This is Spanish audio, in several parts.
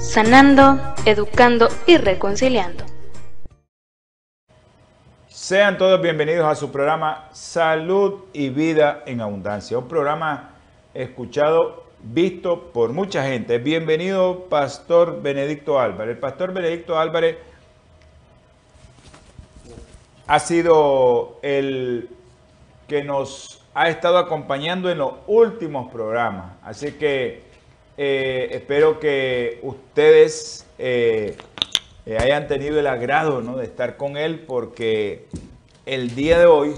sanando, educando y reconciliando. Sean todos bienvenidos a su programa Salud y Vida en Abundancia, un programa escuchado, visto por mucha gente. Bienvenido, Pastor Benedicto Álvarez. El Pastor Benedicto Álvarez ha sido el que nos ha estado acompañando en los últimos programas. Así que eh, espero que ustedes eh, eh, hayan tenido el agrado de estar con él porque el día de hoy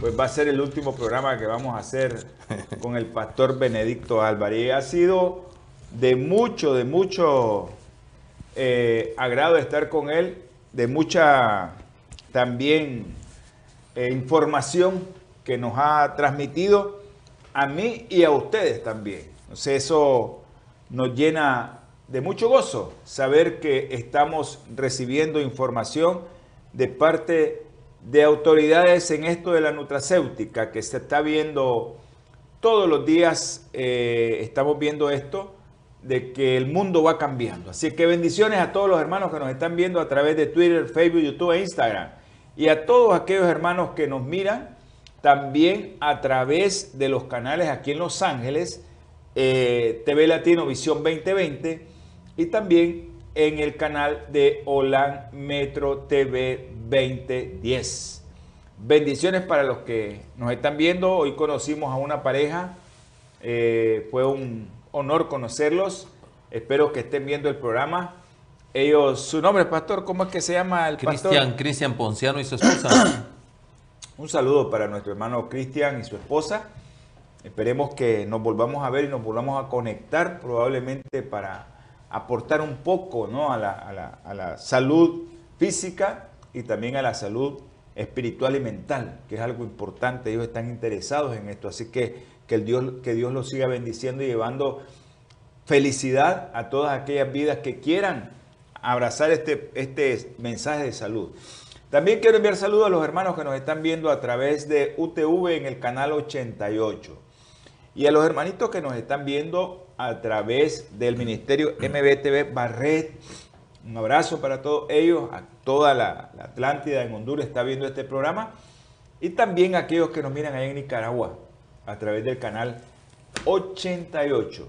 pues va a ser el último programa que vamos a hacer con el pastor Benedicto Álvarez. ha sido de mucho, de mucho agrado estar con él, de mucha también información que nos ha transmitido a mí y a ustedes también. Entonces eso nos llena de mucho gozo saber que estamos recibiendo información de parte de autoridades en esto de la nutracéutica que se está viendo todos los días, eh, estamos viendo esto de que el mundo va cambiando. Así que bendiciones a todos los hermanos que nos están viendo a través de Twitter, Facebook, YouTube e Instagram. Y a todos aquellos hermanos que nos miran también a través de los canales aquí en Los Ángeles eh, TV Latino Visión 2020 y también en el canal de Holan Metro TV 2010. Bendiciones para los que nos están viendo. Hoy conocimos a una pareja. Eh, fue un honor conocerlos. Espero que estén viendo el programa. Ellos, su nombre, pastor, ¿cómo es que se llama el Cristian, Cristian Ponciano y su esposa. un saludo para nuestro hermano Cristian y su esposa. Esperemos que nos volvamos a ver y nos volvamos a conectar probablemente para aportar un poco ¿no? a, la, salud física y también a la salud espiritual y mental, que es algo importante. Ellos están interesados en esto. Así que que, el Dios, que Dios los siga bendiciendo y llevando felicidad a todas aquellas vidas que quieran abrazar este, este mensaje de salud. También quiero enviar saludos a los hermanos que nos están viendo a través de UTV en el canal 88. Y a los hermanitos que nos están viendo a través del Ministerio MBTV Barret, un abrazo para todos ellos, a toda la, Atlántida en Honduras está viendo este programa. Y también a aquellos que nos miran ahí en Nicaragua a través del canal 88.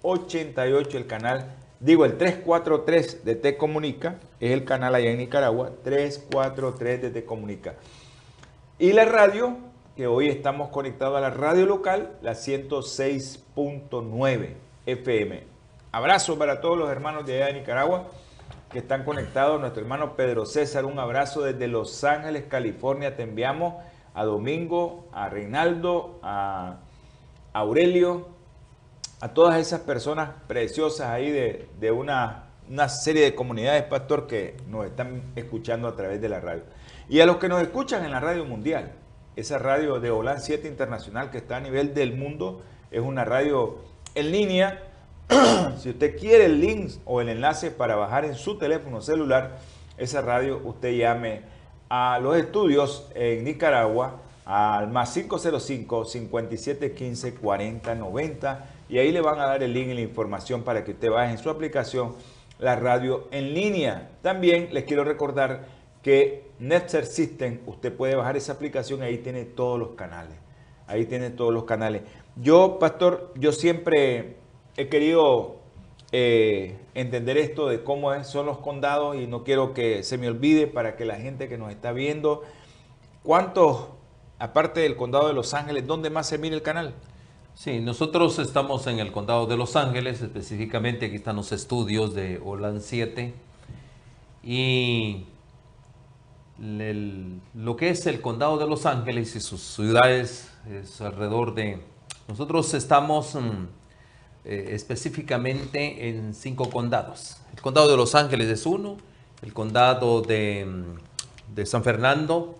88 el canal, digo el 343 de Te Comunica, es el canal allá en Nicaragua, 343 de Te Comunica. Y la radio que hoy estamos conectados a la radio local, la 106.9 FM. Abrazo para todos los hermanos de allá de Nicaragua que están conectados. Nuestro hermano Pedro César, un abrazo desde Los Ángeles, California. Te enviamos a Domingo, a Reinaldo, a Aurelio, a todas esas personas preciosas ahí de, una, una serie de comunidades, pastor, que nos están escuchando a través de la radio. Y a los que nos escuchan en la radio mundial esa radio de Holan 7 Internacional que está a nivel del mundo. Es una radio en línea. si usted quiere el link o el enlace para bajar en su teléfono celular esa radio, usted llame a los estudios en Nicaragua al más 505 5715 4090 y ahí le van a dar el link y la información para que usted baje en su aplicación la radio en línea. También les quiero recordar que Netzer System, usted puede bajar esa aplicación, ahí tiene todos los canales. Ahí tiene todos los canales. Yo, pastor, yo siempre he querido eh, entender esto de cómo son los condados y no quiero que se me olvide para que la gente que nos está viendo, ¿cuántos, aparte del condado de Los Ángeles, dónde más se mira el canal? Sí, nosotros estamos en el condado de Los Ángeles, específicamente aquí están los estudios de Olan 7 y lo que es el condado de Los Ángeles y sus ciudades es alrededor de... Nosotros estamos mm, eh, específicamente en cinco condados. El condado de Los Ángeles es uno, el condado de, mm, de San Fernando,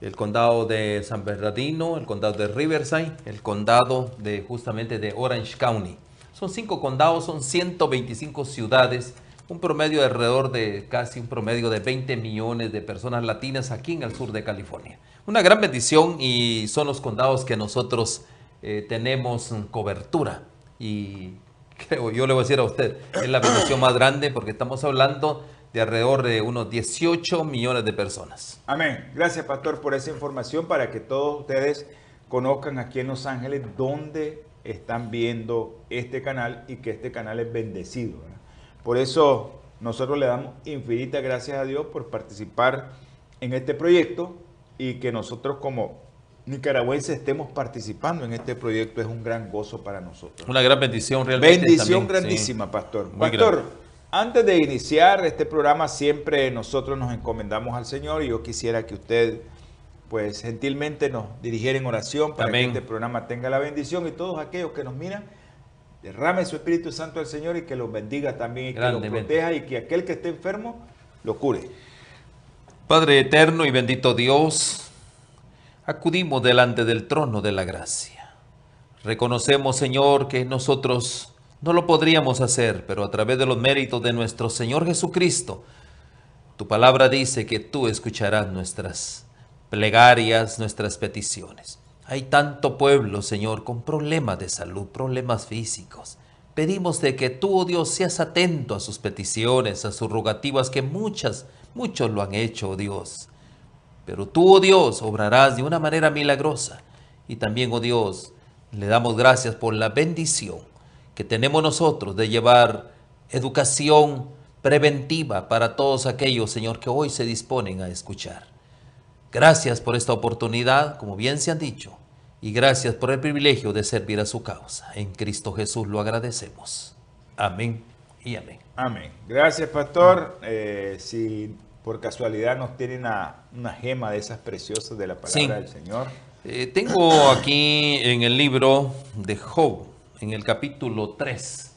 el condado de San Bernardino, el condado de Riverside, el condado de justamente de Orange County. Son cinco condados, son 125 ciudades, un promedio de alrededor de casi un promedio de 20 millones de personas latinas aquí en el sur de California. Una gran bendición y son los condados que nosotros eh, tenemos cobertura. Y creo, yo le voy a decir a usted, es la bendición más grande porque estamos hablando de alrededor de unos 18 millones de personas. Amén. Gracias, pastor, por esa información para que todos ustedes conozcan aquí en Los Ángeles dónde están viendo este canal y que este canal es bendecido. Por eso nosotros le damos infinitas gracias a Dios por participar en este proyecto y que nosotros como nicaragüenses estemos participando en este proyecto es un gran gozo para nosotros. Una gran bendición realmente. Bendición grandísima, pastor. pastor, antes de iniciar este programa, siempre nosotros nos encomendamos al Señor y yo quisiera que usted, pues gentilmente nos dirigiera en oración para que este programa tenga la bendición y todos aquellos que nos miran, derrame su Espíritu Santo al Señor y que los bendiga también y que los proteja y que aquel que esté enfermo lo cure. Padre eterno y bendito Dios, acudimos delante del trono de la gracia. Reconocemos, Señor, que nosotros no lo podríamos hacer, pero a través de los méritos de nuestro Señor Jesucristo, tu palabra dice que tú escucharás nuestras plegarias, nuestras peticiones. Hay tanto pueblo, Señor, con problemas de salud, problemas físicos. Pedimos de que tú, oh Dios, seas atento a sus peticiones, a sus rogativas, que muchas, muchos lo han hecho, oh Dios. Pero tú, oh Dios, obrarás de una manera milagrosa. Y también, oh Dios, le damos gracias por la bendición que tenemos nosotros de llevar educación preventiva para todos aquellos, Señor, que hoy se disponen a escuchar. Gracias por esta oportunidad, como bien se han dicho, y gracias por el privilegio de servir a su causa. En Cristo Jesús lo agradecemos. Amén y amén. Amén. Gracias, pastor. Eh, si por casualidad nos tienen una, gema de esas preciosas de la palabra del Señor. Eh, tengo aquí en el libro de Job, en el capítulo 3.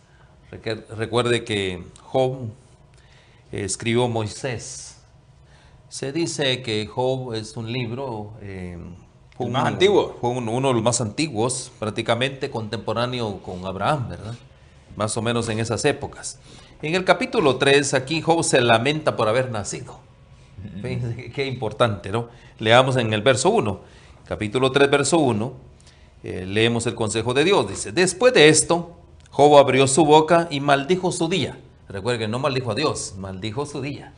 Recuerde que Job escribió Moisés. Se dice que Job es un libro... Eh, más antiguo. Fue uno, de los más antiguos, prácticamente contemporáneo con Abraham, ¿verdad? Más o menos en esas épocas. En el capítulo 3, aquí Job se lamenta por haber nacido. qué importante, ¿no? Leamos en el verso 1. Capítulo 3, verso 1. Eh, leemos el consejo de Dios. Dice, después de esto, Job abrió su boca y maldijo su día. Recuerden no maldijo a Dios, maldijo su día.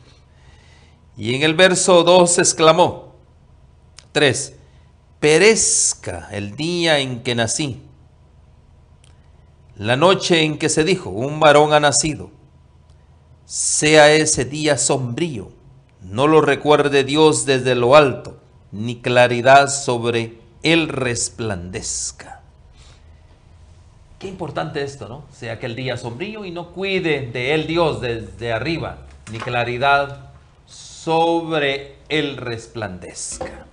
Y en el verso 2 exclamó, 3, perezca el día en que nací, la noche en que se dijo, un varón ha nacido, sea ese día sombrío, no lo recuerde Dios desde lo alto, ni claridad sobre él resplandezca. Qué importante esto, ¿no? Sea que el día sombrío y no cuide de él Dios desde arriba, ni claridad sobre él resplandezca.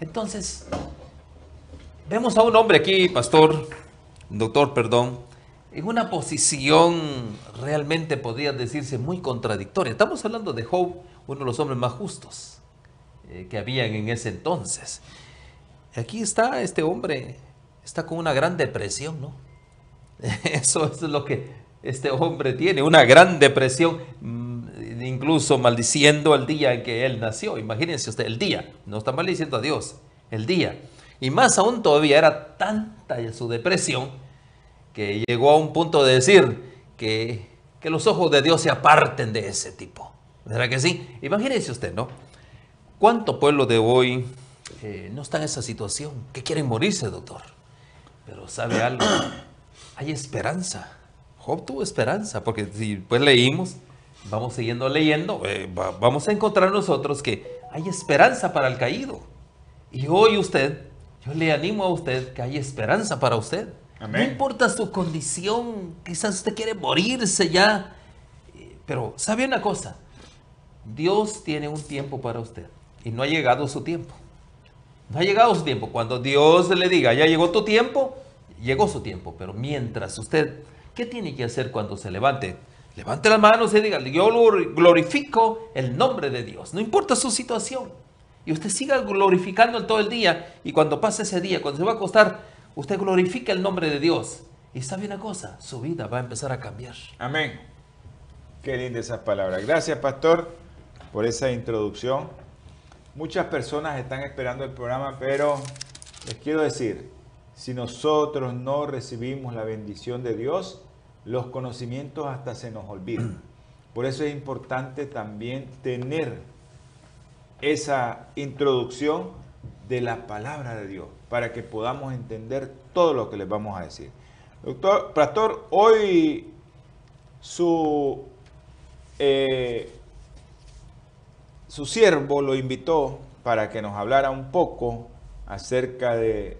Entonces, vemos a un hombre aquí, pastor, doctor, perdón, en una posición realmente podría decirse muy contradictoria. Estamos hablando de Job, uno de los hombres más justos eh, que habían en ese entonces. Aquí está este hombre, está con una gran depresión, ¿no? Eso es lo que este hombre tiene, una gran depresión, incluso maldiciendo el día en que él nació. Imagínense usted, el día, no está maldiciendo a Dios, el día. Y más aún todavía era tanta su depresión que llegó a un punto de decir que, que los ojos de Dios se aparten de ese tipo. ¿Verdad que sí? Imagínense usted, ¿no? ¿Cuánto pueblo de hoy eh, no está en esa situación, que quieren morirse, doctor. Pero sabe algo, hay esperanza. Job tuvo esperanza, porque si pues leímos, vamos siguiendo leyendo, eh, vamos a encontrar nosotros que hay esperanza para el caído. Y hoy usted, yo le animo a usted que hay esperanza para usted. No importa su condición, quizás usted quiere morirse ya, eh, pero sabe una cosa, Dios tiene un tiempo para usted y no ha llegado su tiempo. No ha llegado su tiempo. Cuando Dios le diga, ya llegó tu tiempo, llegó su tiempo. Pero mientras usted ¿Qué tiene que hacer cuando se levante? Levante las manos y diga, yo glorifico el nombre de Dios, no importa su situación. Y usted siga glorificando todo el día y cuando pase ese día, cuando se va a acostar, usted glorifica el nombre de Dios. Y sabe una cosa, su vida va a empezar a cambiar. Amén. Qué linda esas palabras. Gracias, pastor, por esa introducción. Muchas personas están esperando el programa, pero les quiero decir, si nosotros no recibimos la bendición de Dios, los conocimientos hasta se nos olvidan. Por eso es importante también tener esa introducción de la palabra de Dios, para que podamos entender todo lo que les vamos a decir. Doctor, pastor, hoy su, eh, su siervo lo invitó para que nos hablara un poco acerca de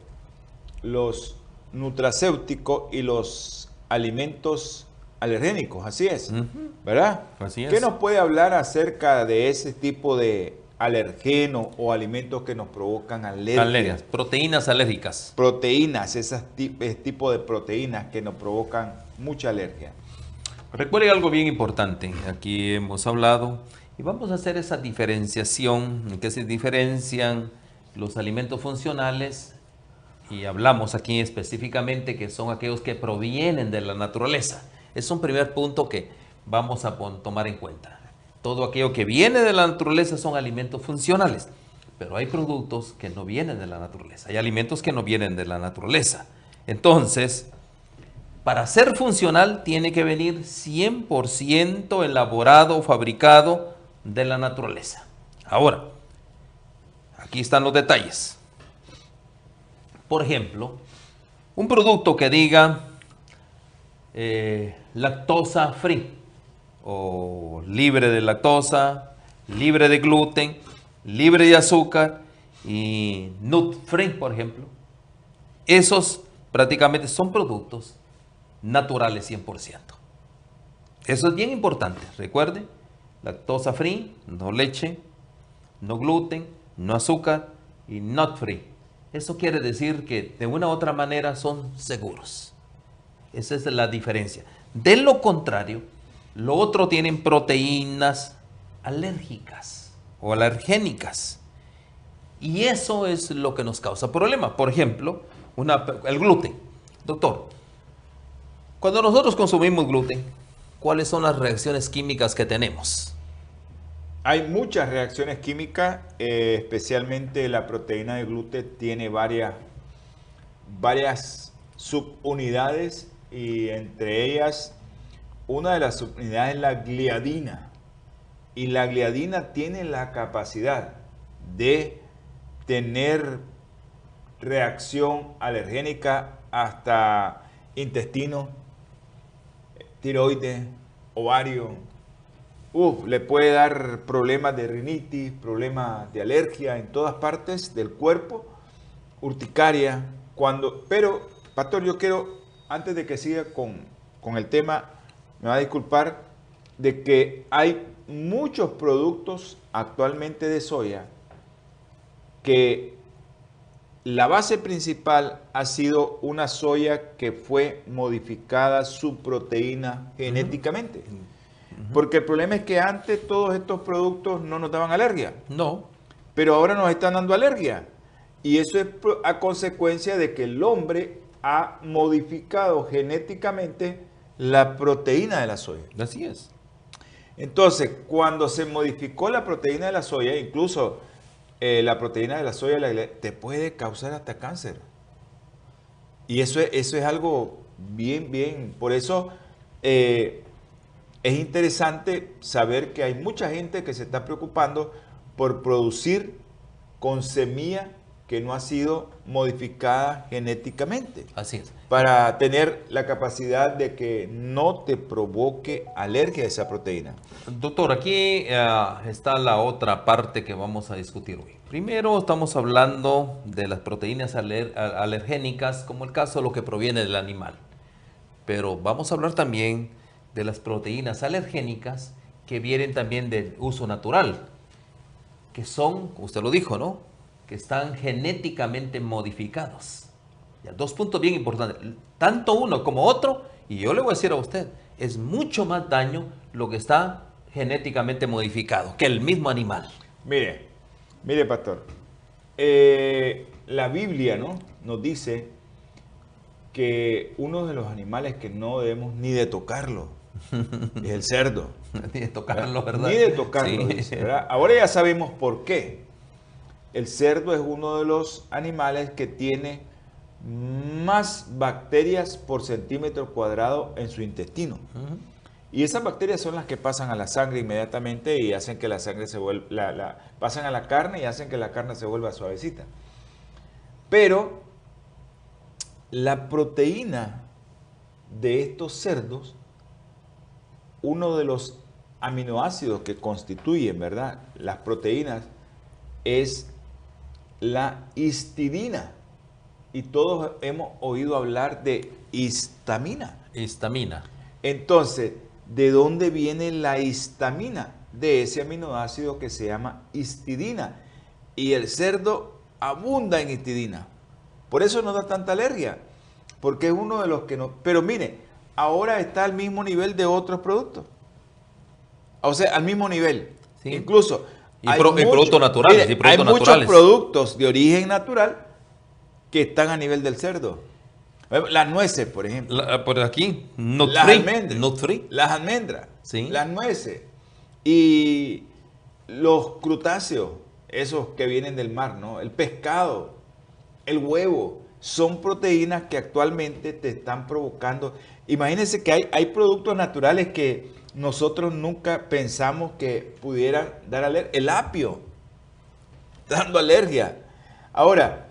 los nutracéuticos y los alimentos alergénicos, así es, ¿verdad? Así es. ¿Qué nos puede hablar acerca de ese tipo de alergenos o alimentos que nos provocan alergias? Alergias, proteínas alérgicas. Proteínas, esas ese tipo de proteínas que nos provocan mucha alergia. Recuerde algo bien importante, aquí hemos hablado y vamos a hacer esa diferenciación, en que se diferencian los alimentos funcionales y hablamos aquí específicamente que son aquellos que provienen de la naturaleza. Es un primer punto que vamos a tomar en cuenta. Todo aquello que viene de la naturaleza son alimentos funcionales, pero hay productos que no vienen de la naturaleza, hay alimentos que no vienen de la naturaleza. Entonces, para ser funcional tiene que venir 100% elaborado o fabricado de la naturaleza. Ahora, aquí están los detalles. Por ejemplo, un producto que diga eh, lactosa free o libre de lactosa, libre de gluten, libre de azúcar y nut free, por ejemplo. Esos prácticamente son productos naturales 100%. Eso es bien importante, recuerde lactosa free, no leche, no gluten, no azúcar y not free. Eso quiere decir que de una u otra manera son seguros. Esa es la diferencia. De lo contrario, lo otro tienen proteínas alérgicas o alergénicas. Y eso es lo que nos causa problemas. Por ejemplo, el gluten. Doctor, cuando nosotros consumimos gluten, ¿cuáles son las reacciones químicas que tenemos? Hay muchas reacciones químicas, eh, especialmente la proteína de gluten tiene varias, varias subunidades y entre ellas una de las subunidades es la gliadina. Y la gliadina tiene la capacidad de tener reacción alergénica hasta intestino, tiroides, ovario, Uf, le puede dar problemas de rinitis, problemas de alergia en todas partes del cuerpo, urticaria, cuando, pero, pastor, yo quiero, antes de que siga con, con el tema, me va a disculpar, de que hay muchos productos actualmente de soya que la base principal ha sido una soya que fue modificada su proteína genéticamente. Porque el problema es que antes todos estos productos no nos daban alergia. No. Pero ahora nos están dando alergia. Y eso es a consecuencia de que el hombre ha modificado genéticamente la proteína de la soya. Así es. Entonces, cuando se modificó la proteína de la soya, incluso eh, la proteína de la soya te puede causar hasta cáncer. Y eso es, eso es algo bien, bien. Por eso eh, es interesante saber que hay mucha gente que se está preocupando por producir con semilla que no ha sido modificada genéticamente. Así es. Para tener la capacidad de que no te provoque alergia a esa proteína. Doctor, aquí eh, está la otra parte que vamos a discutir hoy. Primero estamos hablando de las proteínas alergénicas, como el caso de lo que proviene del animal. Pero vamos a hablar también de las proteínas alergénicas que vienen también del uso natural, que son, usted lo dijo, ¿no? Que están genéticamente modificados. Ya, dos puntos bien importantes. Tanto uno como otro Y yo le voy a decir a usted, es mucho más daño lo que está genéticamente modificado que el mismo animal. Mire, mire, pastor. Eh, la Biblia ¿no? nos dice que uno de los animales que no debemos ni de tocarlo es el cerdo. ni de tocarlo, ¿verdad? Ni de tocarlo. dice, ¿verdad? Ahora ya sabemos por qué. El cerdo es uno de los animales que tiene más bacterias por centímetro cuadrado en su intestino. Y esas bacterias son las que pasan a la sangre inmediatamente y hacen que la sangre se vuelva, la, pasan a la carne y hacen que la carne se vuelva suavecita. Pero la proteína de estos cerdos, uno de los aminoácidos que constituyen, ¿verdad? Las proteínas es la histidina. Y todos hemos oído hablar de histamina. Histamina. Entonces, ¿de dónde viene la histamina? De ese aminoácido que se llama histidina. Y el cerdo abunda en histidina. Por eso no da tanta alergia. Porque es uno de los que no... Pero mire, ahora está al mismo nivel de otros productos. O sea, al mismo nivel. Incluso... Y, productos naturales. hay muchos productos de origen natural que están a nivel del cerdo. Las nueces, por ejemplo. por aquí, no las almendras. Las almendras. ¿Sí? Las nueces. Y los crutáceos, esos que vienen del mar, ¿no? El pescado, el huevo, son proteínas que actualmente te están provocando. Imagínense que hay, hay productos naturales que nosotros nunca pensamos que pudieran dar alergia. El apio, dando alergia. Ahora,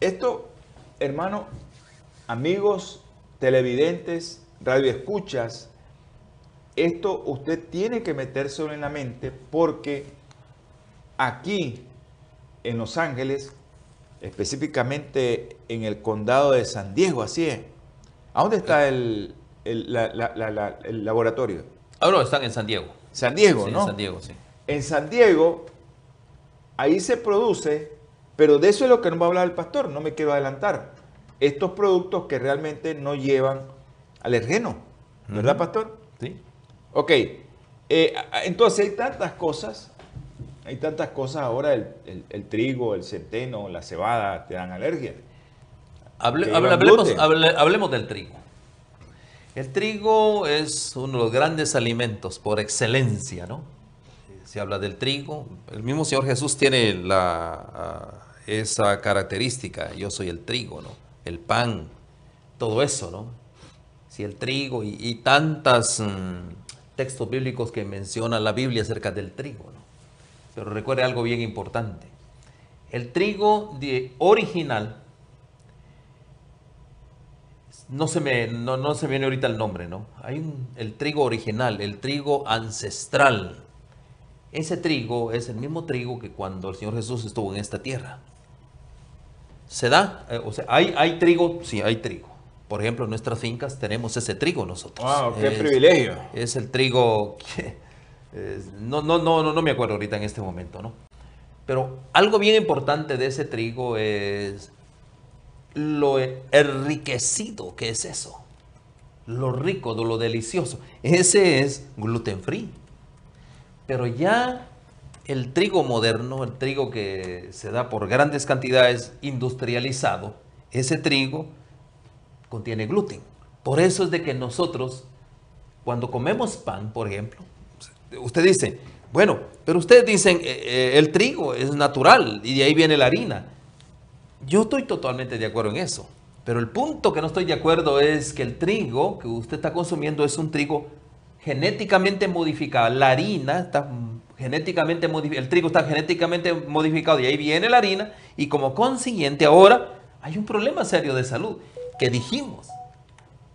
esto, hermano, amigos, televidentes, radioescuchas, esto usted tiene que meterse en la mente porque aquí en Los Ángeles, específicamente en el condado de San Diego, así es. ¿A dónde está el, laboratorio? Ahora están en San Diego. San Diego, ¿no? En San Diego, sí. En San Diego, ahí se produce, pero de eso es lo que nos va a hablar el pastor, no me quiero adelantar. Estos productos que realmente no llevan alergeno, ¿verdad, pastor? Sí. Ok, eh, entonces hay tantas cosas, hay tantas cosas ahora, el, trigo, el centeno, la cebada te dan alergia. Hablemos, del trigo. El trigo es uno de los grandes alimentos por excelencia, ¿no? Se habla del trigo. El mismo Señor Jesús tiene la, ah, esa característica, yo soy el trigo, ¿no? El pan, todo eso, ¿no? Si el trigo y, y tantos mm, textos bíblicos que menciona la Biblia acerca del trigo, ¿no? Pero recuerde algo bien importante. El trigo de original, no se, me, no, se viene ahorita el nombre, ¿no? Hay un, el trigo original, el trigo ancestral. Ese trigo es el mismo trigo que cuando el Señor Jesús estuvo en esta tierra. ¿Se da? Eh, o sea, ¿hay, ¿hay trigo? Sí, hay trigo. Por ejemplo, en nuestras fincas tenemos ese trigo nosotros. ¡Wow! ¡Qué privilegio! Es el trigo que no, no, no, no, me acuerdo ahorita en este momento, ¿no? Pero algo bien importante de ese trigo es lo enriquecido que es eso. Lo rico, lo delicioso. Ese es gluten free. Pero ya el trigo moderno, el trigo que se da por grandes cantidades industrializado, ese trigo contiene gluten. Por eso es de que nosotros, cuando comemos pan, por ejemplo, usted dice, bueno, pero ustedes dicen, eh, eh, el trigo es natural y de ahí viene la harina. Yo estoy totalmente de acuerdo en eso. Pero el punto que no estoy de acuerdo es que el trigo que usted está consumiendo es un trigo genéticamente modificado. La harina está genéticamente modificada, el trigo está genéticamente modificado y ahí viene la harina y como consiguiente ahora hay un problema serio de salud que dijimos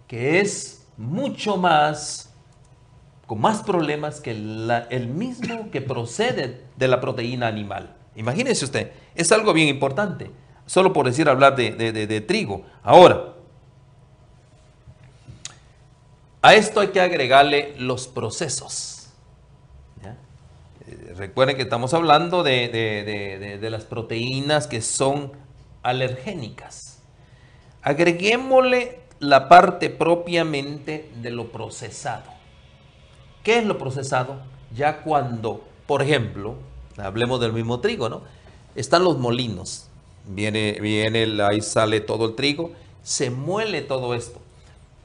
que es mucho más con más problemas que el mismo que procede de la proteína animal. Imagínese usted, es algo bien importante, solo por decir hablar de, trigo. Ahora, a esto hay que agregarle los procesos. Eh, recuerden que estamos hablando de, las proteínas que son alergénicas. Agreguémosle la parte propiamente de lo procesado. ¿Qué es lo procesado? Ya cuando, por ejemplo, hablemos del mismo trigo, ¿no? Están los molinos, viene, viene, ahí sale todo el trigo, se muele todo esto,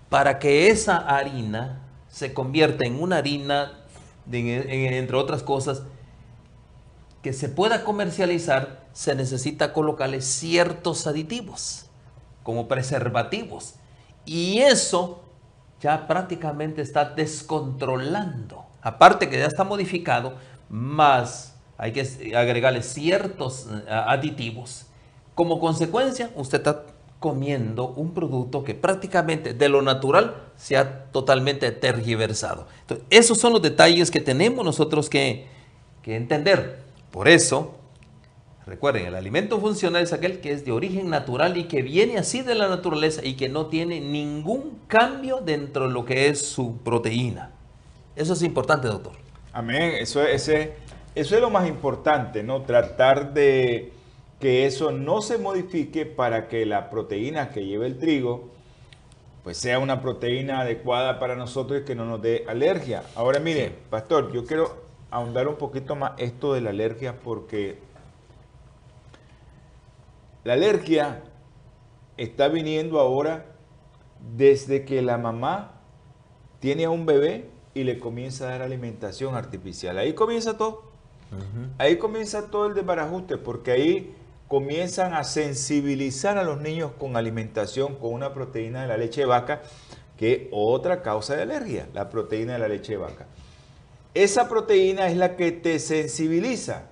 para que esa harina se convierta en una harina, entre otras cosas, que se pueda comercializar, se necesita colocarle ciertos aditivos, como preservativos. Y eso ya prácticamente está descontrolando. Aparte que ya está modificado, más hay que agregarle ciertos eh, aditivos. Como consecuencia, usted está comiendo un producto que prácticamente de lo natural se ha totalmente tergiversado. Entonces, esos son los detalles que tenemos nosotros que, que entender. Por eso, recuerden, el alimento funcional es aquel que es de origen natural y que viene así de la naturaleza y que no tiene ningún cambio dentro de lo que es su proteína. Eso es importante, doctor. Amén. Eso, ese, eso es lo más importante, ¿no? Tratar de que eso no se modifique para que la proteína que lleva el trigo pues sea una proteína adecuada para nosotros y que no nos dé alergia. Ahora mire, pastor, yo quiero ahondar un poquito más esto de la alergia porque la alergia está viniendo ahora desde que la mamá tiene a un bebé y le comienza a dar alimentación artificial. Ahí comienza todo. Ahí comienza todo el desbarajuste porque ahí comienzan a sensibilizar a los niños con alimentación con una proteína de la leche de vaca que es otra causa de alergia, la proteína de la leche de vaca. Esa proteína es la que te sensibiliza.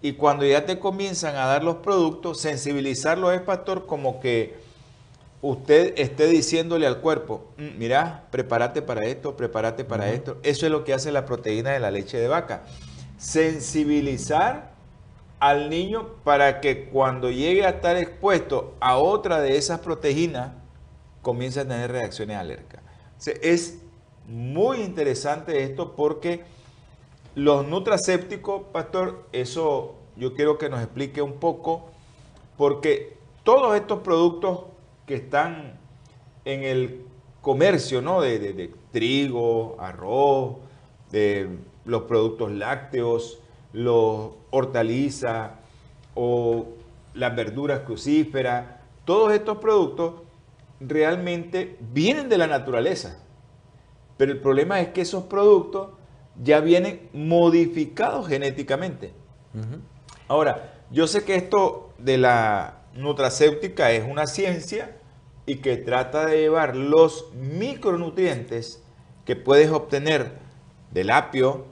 Y cuando ya te comienzan a dar los productos, sensibilizarlo es, pastor, como que usted esté diciéndole al cuerpo, mm, mira, prepárate para esto, prepárate para esto. Eso es lo que hace la proteína de la leche de vaca. Sensibilizar al niño para que cuando llegue a estar expuesto a otra de esas proteínas, comience a tener reacciones alérgicas. es muy interesante esto porque los nutracépticos, pastor, eso yo quiero que nos explique un poco, porque todos estos productos que están en el comercio, ¿no? De, trigo, arroz, de los productos lácteos, los hortalizas o las verduras crucíferas, todos estos productos realmente vienen de la naturaleza. Pero el problema es que esos productos ya vienen modificados genéticamente. Ahora, yo sé que esto de la nutracéutica es una ciencia y que trata de llevar los micronutrientes que puedes obtener del apio,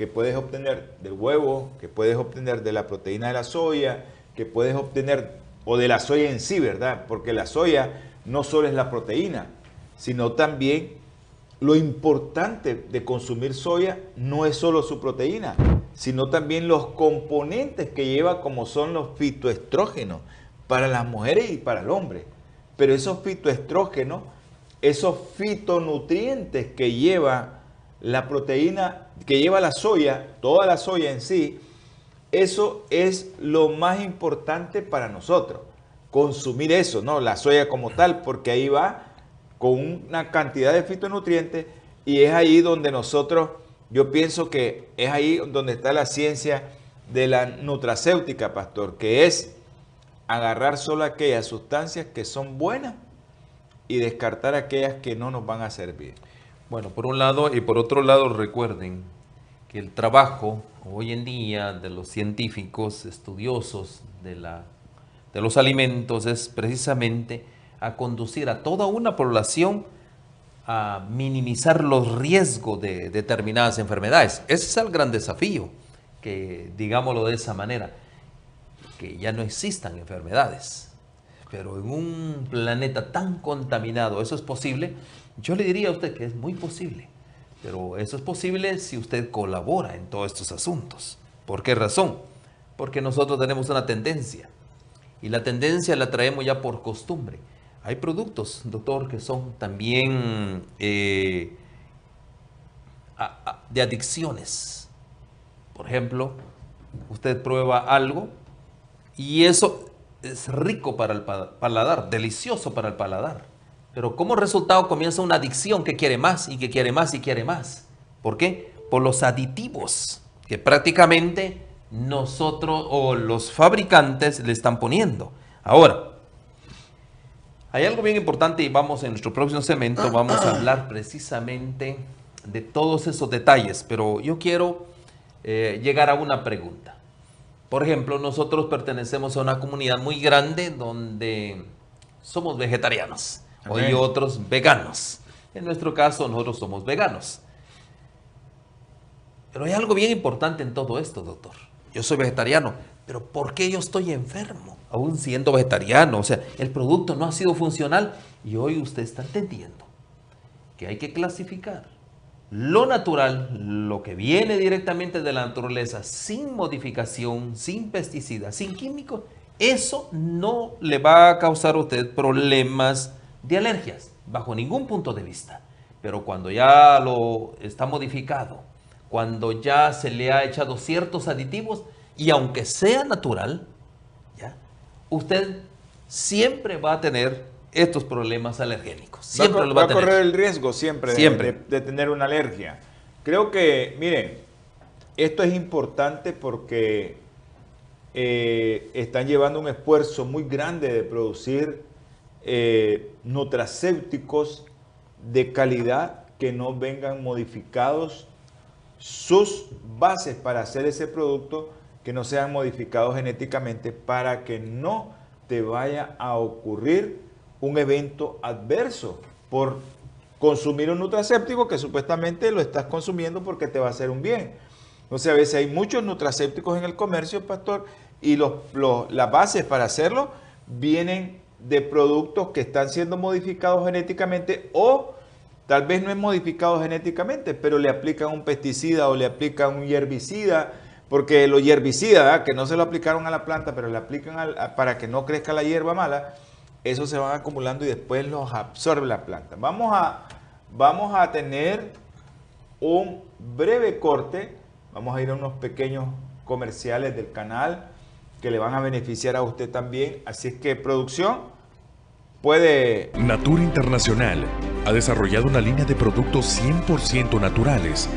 que puedes obtener del huevo, que puedes obtener de la proteína de la soya, que puedes obtener, o de la soya en sí, ¿verdad? Porque la soya no solo es la proteína, sino también lo importante de consumir soya no es solo su proteína, sino también los componentes que lleva como son los fitoestrógenos para las mujeres y para el hombre. Pero esos fitoestrógenos, esos fitonutrientes que lleva la proteína, que lleva la soya, toda la soya en sí, eso es lo más importante para nosotros. Consumir eso, ¿no? La soya como tal, porque ahí va con una cantidad de fitonutrientes y es ahí donde nosotros, yo pienso que es ahí donde está la ciencia de la nutracéutica, pastor, que es agarrar solo aquellas sustancias que son buenas y descartar aquellas que no nos van a servir. Bueno, por un lado y por otro lado recuerden que el trabajo hoy en día de los científicos estudiosos de, la, de los alimentos es precisamente a conducir a toda una población a minimizar los riesgos de determinadas enfermedades. Ese es el gran desafío, que digámoslo de esa manera, que ya no existan enfermedades. Pero en un planeta tan contaminado, ¿eso es posible? Yo le diría a usted que es muy posible. Pero eso es posible si usted colabora en todos estos asuntos. ¿Por qué razón? Porque nosotros tenemos una tendencia. Y la tendencia la traemos ya por costumbre. Hay productos, doctor, que son también eh, de adicciones. Por ejemplo, usted prueba algo y eso es rico para el paladar, delicioso para el paladar, Pero como resultado comienza una adicción que quiere más y que quiere más y quiere más. ¿Por qué? Por los aditivos que prácticamente nosotros o los fabricantes le están poniendo. Ahora, hay algo bien importante y vamos en nuestro próximo segmento, vamos a hablar precisamente de todos esos detalles, pero yo quiero eh, llegar a una pregunta. Por ejemplo, nosotros pertenecemos a una comunidad muy grande donde somos vegetarianos hay otros veganos. En nuestro caso, nosotros somos veganos. Pero hay algo bien importante en todo esto, doctor. Yo soy vegetariano, pero ¿por qué yo estoy enfermo? Aún siendo vegetariano, o sea, el producto no ha sido funcional y hoy usted está entendiendo que hay que clasificar lo natural, lo que viene directamente de la naturaleza, sin modificación, sin pesticidas, sin químicos, eso no le va a causar a usted problemas de alergias, bajo ningún punto de vista. Pero cuando ya lo está modificado, cuando ya se le ha echado ciertos aditivos, y aunque sea natural, ¿ya? usted siempre va a tener estos problemas alergénicos. Siempre va, lo va, a, correr el riesgo siempre, siempre. De, tener una alergia. Creo que, miren, esto es importante porque eh, están llevando un esfuerzo muy grande de producir eh, nutracéuticos de calidad que no vengan modificados sus bases para hacer ese producto, que no sean modificados genéticamente para que no te vaya a ocurrir un evento adverso por consumir un nutracéptico que supuestamente lo estás consumiendo porque te va a hacer un bien. Entonces a veces hay muchos nutracépticos en el comercio, pastor, y los, las bases para hacerlo vienen de productos que están siendo modificados genéticamente o tal vez no es modificado genéticamente, pero le aplican un pesticida o le aplican un herbicida, porque los herbicidas, que no se lo aplicaron a la planta, pero le aplican para que no crezca la hierba mala, eso se van acumulando y después los absorbe la planta. Vamos a, vamos a tener un breve corte, vamos a ir a unos pequeños comerciales del canal que le van a beneficiar a usted también. Así es que producción puede... Natura Internacional ha desarrollado una línea de productos 100% naturales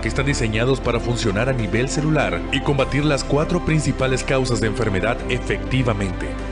que están diseñados para funcionar a nivel celular y combatir las cuatro principales causas de enfermedad efectivamente.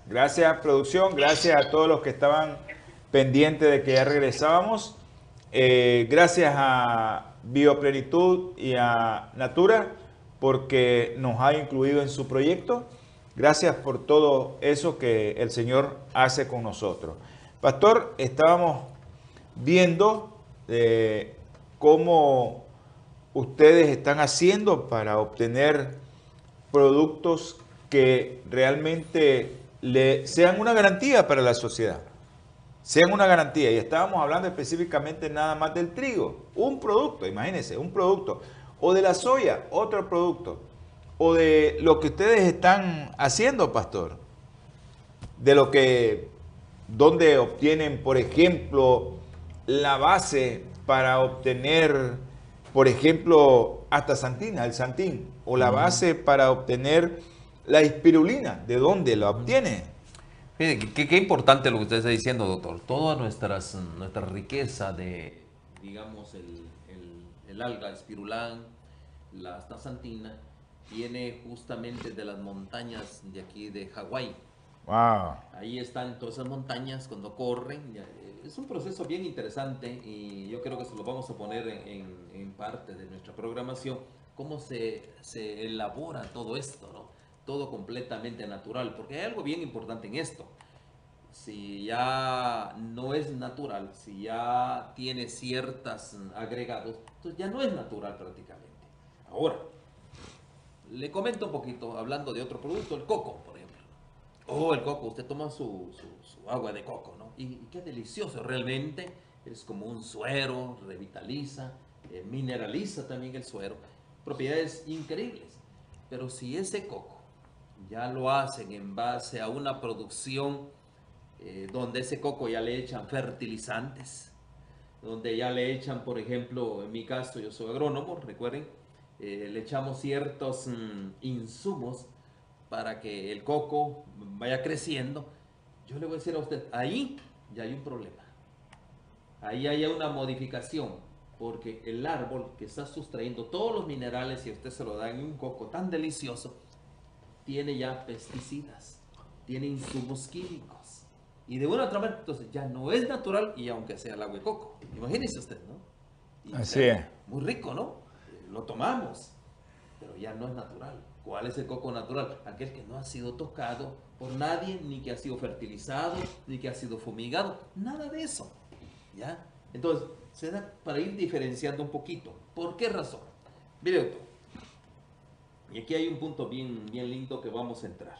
gracias producción, gracias a todos los que estaban pendientes de que ya regresábamos. Eh, gracias a Bioplenitud y a Natura porque nos ha incluido en su proyecto. Gracias por todo eso que el Señor hace con nosotros. Pastor, estábamos viendo eh, cómo ustedes están haciendo para obtener productos que realmente le sean una garantía para la sociedad sean una garantía. Y estábamos hablando específicamente nada más del trigo, un producto, imagínense, un producto. O de la soya, otro producto. O de lo que ustedes están haciendo, pastor. De lo que, donde obtienen, por ejemplo, la base para obtener, por ejemplo, hasta santina, el santín. O la base para obtener la espirulina. ¿De dónde la obtiene? qué, importante lo que usted está diciendo, doctor. Toda nuestras, nuestra riqueza de, digamos, el, el, alga espirulán, la astaxantina, viene justamente de las montañas de aquí de Hawái. Wow. Ahí están todas esas montañas cuando corren. Es un proceso bien interesante y yo creo que se lo vamos a poner en, en parte de nuestra programación, cómo se, se elabora todo esto, ¿no? Todo completamente natural, porque hay algo bien importante en esto. Si ya no es natural, si ya tiene ciertos agregados, entonces ya no es natural prácticamente. Ahora, le comento un poquito, hablando de otro producto, el coco, por ejemplo. Oh, el coco, usted toma su, su- agua de coco, ¿no? Y, y qué delicioso, realmente es como un suero, revitaliza, eh, mineraliza también el suero, propiedades increíbles. Pero si ese coco ya lo hacen en base a una producción eh, donde ese coco ya le echan fertilizantes, donde ya le echan, por ejemplo, en mi caso, yo soy agrónomo, recuerden, eh, le echamos ciertos mm, insumos para que el coco vaya creciendo. Yo le voy a decir a usted, ahí ya hay un problema. Ahí hay una modificación, porque el árbol que está sustrayendo todos los minerales y usted se lo da en un coco tan delicioso, tiene ya pesticidas, tiene insumos químicos. Y de una otra manera, entonces ya no es natural y aunque sea el agua de coco. Imagínese usted, ¿no? Y Así es. Muy rico, ¿no? Lo tomamos, pero ya no es natural. ¿Cuál es el coco natural? Aquel que no ha sido tocado por nadie, ni que ha sido fertilizado, ni que ha sido fumigado. Nada de eso. ¿Ya? Entonces, se da para ir diferenciando un poquito. ¿Por qué razón? Mire, doctor. Y aquí hay un punto bien, bien lindo que vamos a entrar.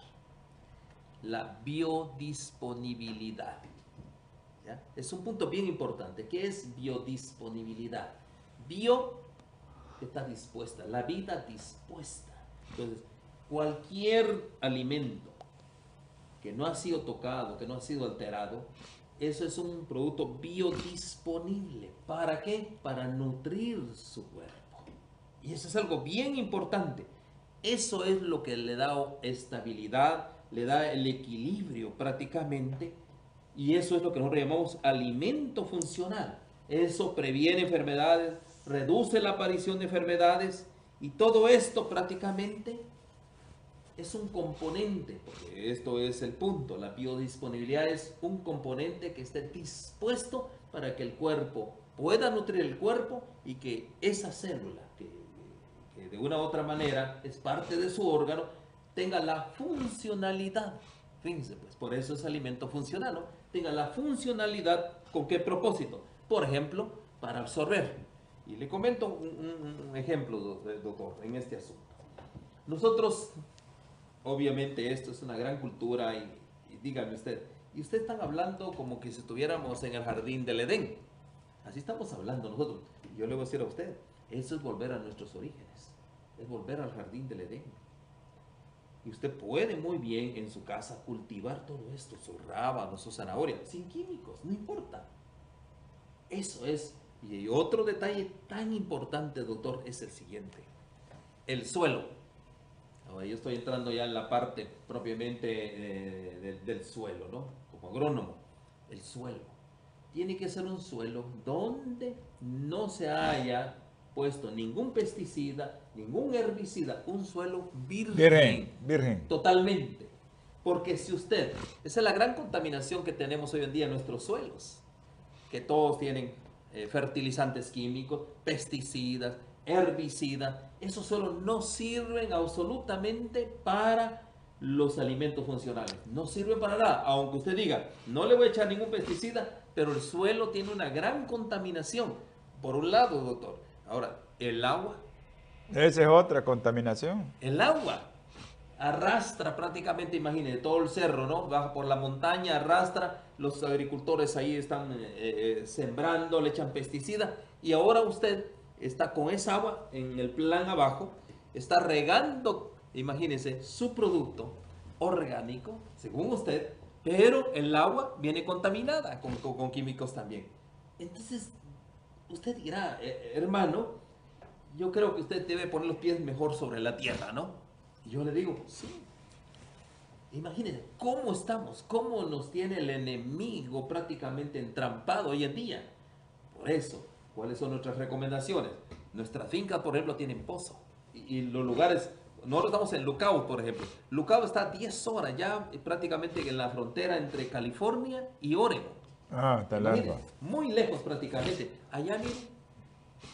La biodisponibilidad. Es un punto bien importante. ¿Qué es biodisponibilidad? Bio está dispuesta, la vida dispuesta. Entonces, cualquier alimento que no ha sido tocado, que no ha sido alterado, eso es un producto biodisponible. ¿Para qué? Para nutrir su cuerpo. Y eso es algo bien importante. Eso es lo que le da estabilidad, le da el equilibrio prácticamente. Y eso es lo que nosotros llamamos alimento funcional. Eso previene enfermedades, reduce la aparición de enfermedades y todo esto prácticamente es un componente, porque esto es el punto, la biodisponibilidad es un componente que esté dispuesto para que el cuerpo pueda nutrir el cuerpo y que esa célula, que, de una u otra manera es parte de su órgano, tenga la funcionalidad. Fíjense, pues por eso es alimento funcional, ¿no? Tenga la funcionalidad, ¿con qué propósito? Por ejemplo, para absorber. Y le comento un, ejemplo, do- doctor, en este asunto. Nosotros Obviamente esto es una gran cultura y, dígame usted, y usted están hablando como que si estuviéramos en el jardín del Edén. Así estamos hablando nosotros. Yo le voy a decir a usted, eso es volver a nuestros orígenes, es volver al jardín del Edén. Y usted puede muy bien en su casa cultivar todo esto, su rábano, su zanahoria, sin químicos, no importa. Eso es. Y otro detalle tan importante, doctor, es el siguiente. El suelo. Ahora yo estoy entrando ya en la parte propiamente eh, del suelo, ¿no? Como agrónomo. El suelo. Tiene que ser un suelo donde no se haya puesto ningún pesticida, ningún herbicida, un suelo virgen. Virgen, virgen. Totalmente. Porque si usted, esa es la gran contaminación que tenemos hoy en día en nuestros suelos, que todos tienen eh, fertilizantes químicos, pesticidas, herbicidas, esos suelos no sirven absolutamente para los alimentos funcionales. No sirven para nada, aunque usted diga, no le voy a echar ningún pesticida, pero el suelo tiene una gran contaminación. Por un lado, doctor. Ahora, el agua Esa es otra contaminación. el agua arrastra prácticamente, imagínese, todo el cerro, ¿no? Baja por la montaña, arrastra, los agricultores ahí están eh, eh, sembrando, le echan pesticidas y ahora usted está con esa agua en el plan abajo, está regando, imagínese, su producto orgánico, según usted, pero el agua viene contaminada con, con- con químicos también. Entonces, usted dirá, "Eh, hermano, yo creo que usted debe poner los pies mejor sobre la tierra, ¿no? Y yo le digo, sí. Imagínense, ¿cómo estamos? ¿Cómo nos tiene el enemigo prácticamente entrampado hoy en día? Por eso, ¿cuáles son nuestras recomendaciones? Nuestras fincas, por ejemplo, tienen pozo. Y, y los lugares, nosotros estamos en Lucao, por ejemplo. Lucao está a 10 horas ya eh, prácticamente en la frontera entre California y Oregon. Ah, está largo. Muy lejos prácticamente. Allá miren,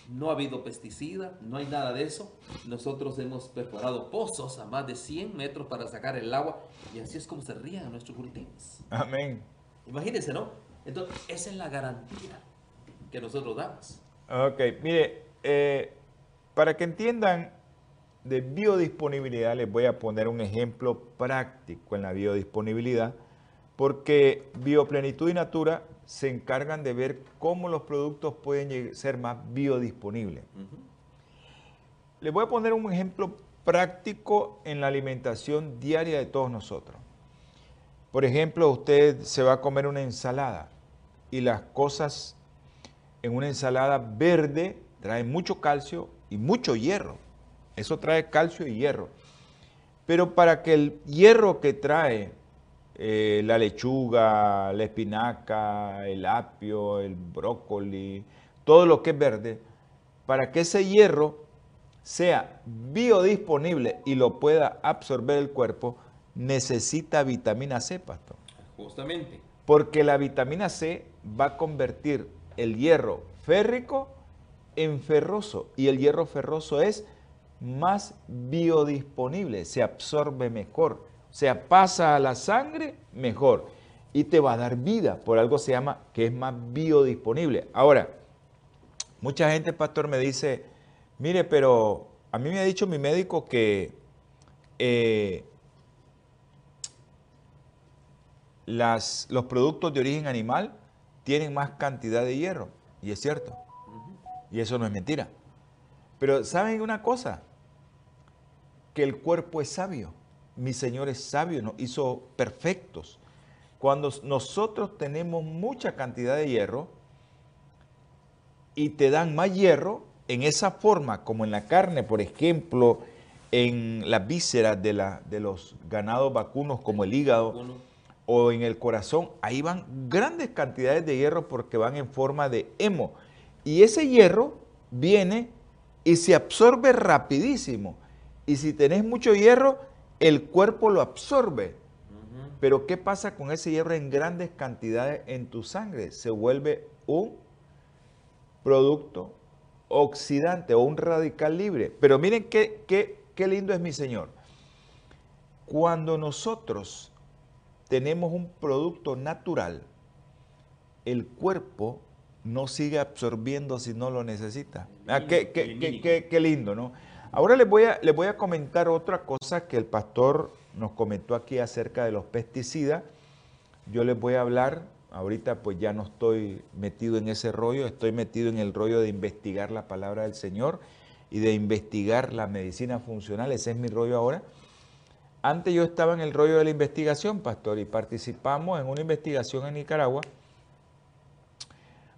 no ha habido pesticida, no hay nada de eso. Nosotros hemos perforado pozos a más de 100 metros para sacar el agua y así es como se rían nuestros cultivos. Amén. Imagínense, ¿no? Entonces, esa es la garantía que nosotros damos. Ok, mire, eh, para que entiendan de biodisponibilidad, les voy a poner un ejemplo práctico en la biodisponibilidad, porque Bioplenitud y Natura se encargan de ver cómo los productos pueden ser más biodisponibles. Les voy a poner un ejemplo práctico en la alimentación diaria de todos nosotros. Por ejemplo, usted se va a comer una ensalada y las cosas en una ensalada verde traen mucho calcio y mucho hierro. Eso trae calcio y hierro. Pero para que el hierro que trae eh, la lechuga, la espinaca, el apio, el brócoli, todo lo que es verde, para que ese hierro sea biodisponible y lo pueda absorber el cuerpo, necesita vitamina C, pastor. Justamente. Porque la vitamina C va a convertir el hierro férrico en ferroso y el hierro ferroso es más biodisponible, se absorbe mejor, sea, pasa a la sangre mejor y te va a dar vida, por algo se llama que es más biodisponible. Ahora, mucha gente, pastor, me dice, mire, pero a mí me ha dicho mi médico que eh, las, los productos de origen animal tienen más cantidad de hierro, y es cierto, y eso no es mentira. Pero ¿saben una cosa? Que el cuerpo es sabio. Mi Señor es sabio, nos hizo perfectos. Cuando nosotros tenemos mucha cantidad de hierro y te dan más hierro, en esa forma, como en la carne, por ejemplo, en las vísceras de, la, de los ganados vacunos, como el hígado, o en el corazón, ahí van grandes cantidades de hierro porque van en forma de hemo. Y ese hierro viene y se absorbe rapidísimo. Y si tenés mucho hierro, el cuerpo lo absorbe. Pero ¿qué pasa con ese hierro en grandes cantidades en tu sangre? Se vuelve un producto oxidante o un radical libre. Pero miren qué, qué, qué lindo es mi Señor. Cuando nosotros tenemos un producto natural, el cuerpo no sigue absorbiendo si no lo necesita. Ah, qué, qué, lindo, ¿no? Ahora les voy, a, les voy a comentar otra cosa que el pastor nos comentó aquí acerca de los pesticidas. Yo les voy a hablar, ahorita pues ya no estoy metido en ese rollo, estoy metido en el rollo de investigar la palabra del Señor y de investigar la medicina funcional, ese es mi rollo ahora. Antes yo estaba en el rollo de la investigación, pastor, y participamos en una investigación en Nicaragua